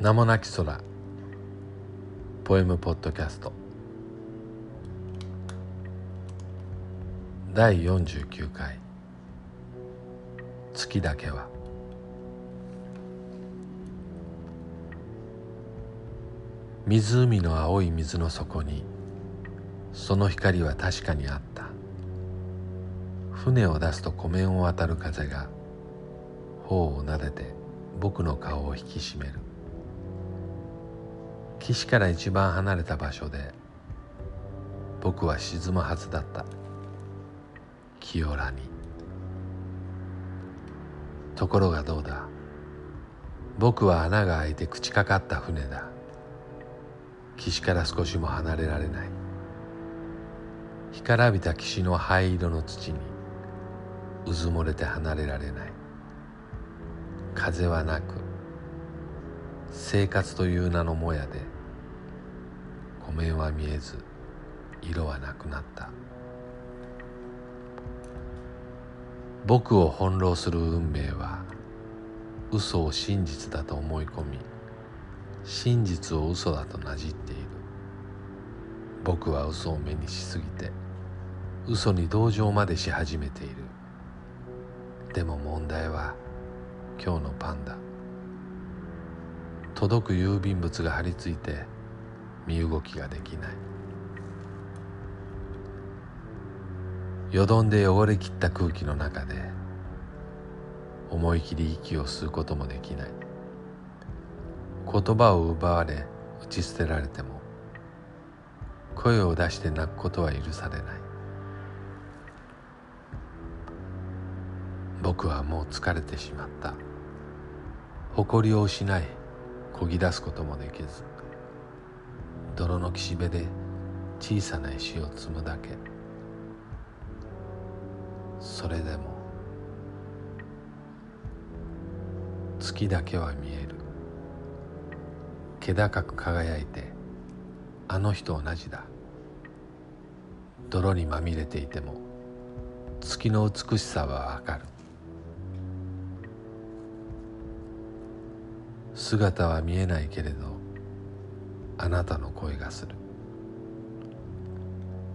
名もなき空。ポエムポッドキャスト。第49回。月だけは。湖の青い水の底にその光は確かにあった。船を出すと湖面を渡る風が頬を撫でて僕の顔を引き締める。岸から一番離れた場所で僕は沈むはずだった。清らに。ところがどうだ。僕は穴が開いて口かかった船だ。岸から少しも離れられない。干からびた岸の灰色の土にうずもれて離れられない。風はなく生活という名のもやで湖面は見えず色はなくなった。僕を翻弄する運命は嘘を真実だと思い込み真実を嘘だとなじっている。僕は嘘を目にしすぎて嘘に同情までし始めている。でも問題は今日のパンダ。届く郵便物が張り付いて身動きができない。よどんで汚れきった空気の中で思い切り息を吸うこともできない。言葉を奪われ打ち捨てられても声を出して泣くことは許されない。僕はもう疲れてしまった。誇りを失いこぎ出すこともできず泥の岸辺で小さな石を積むだけ。それでも月だけは見える。気高く輝いてあの日と同じだ。泥にまみれていても月の美しさはわかる。姿は見えないけれどあなたの声がする。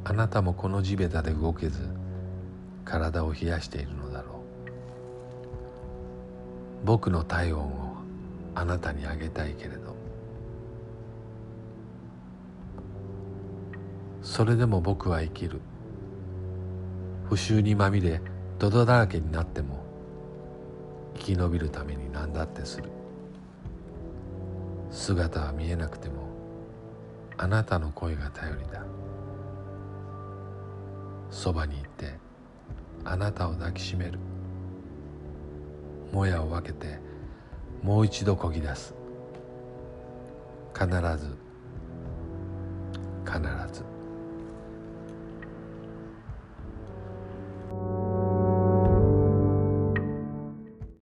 あなたもこの地べたで動けず体を冷やしているのだろう。僕の体温をあなたにあげたいけれど。それでも僕は生きる。不臭にまみれ泥だらけになっても生き延びるために何だってする。姿は見えなくてもあなたの声が頼りだ。そばに行ってあなたを抱きしめる。もやを分けてもう一度こぎ出す。必ず。必ず。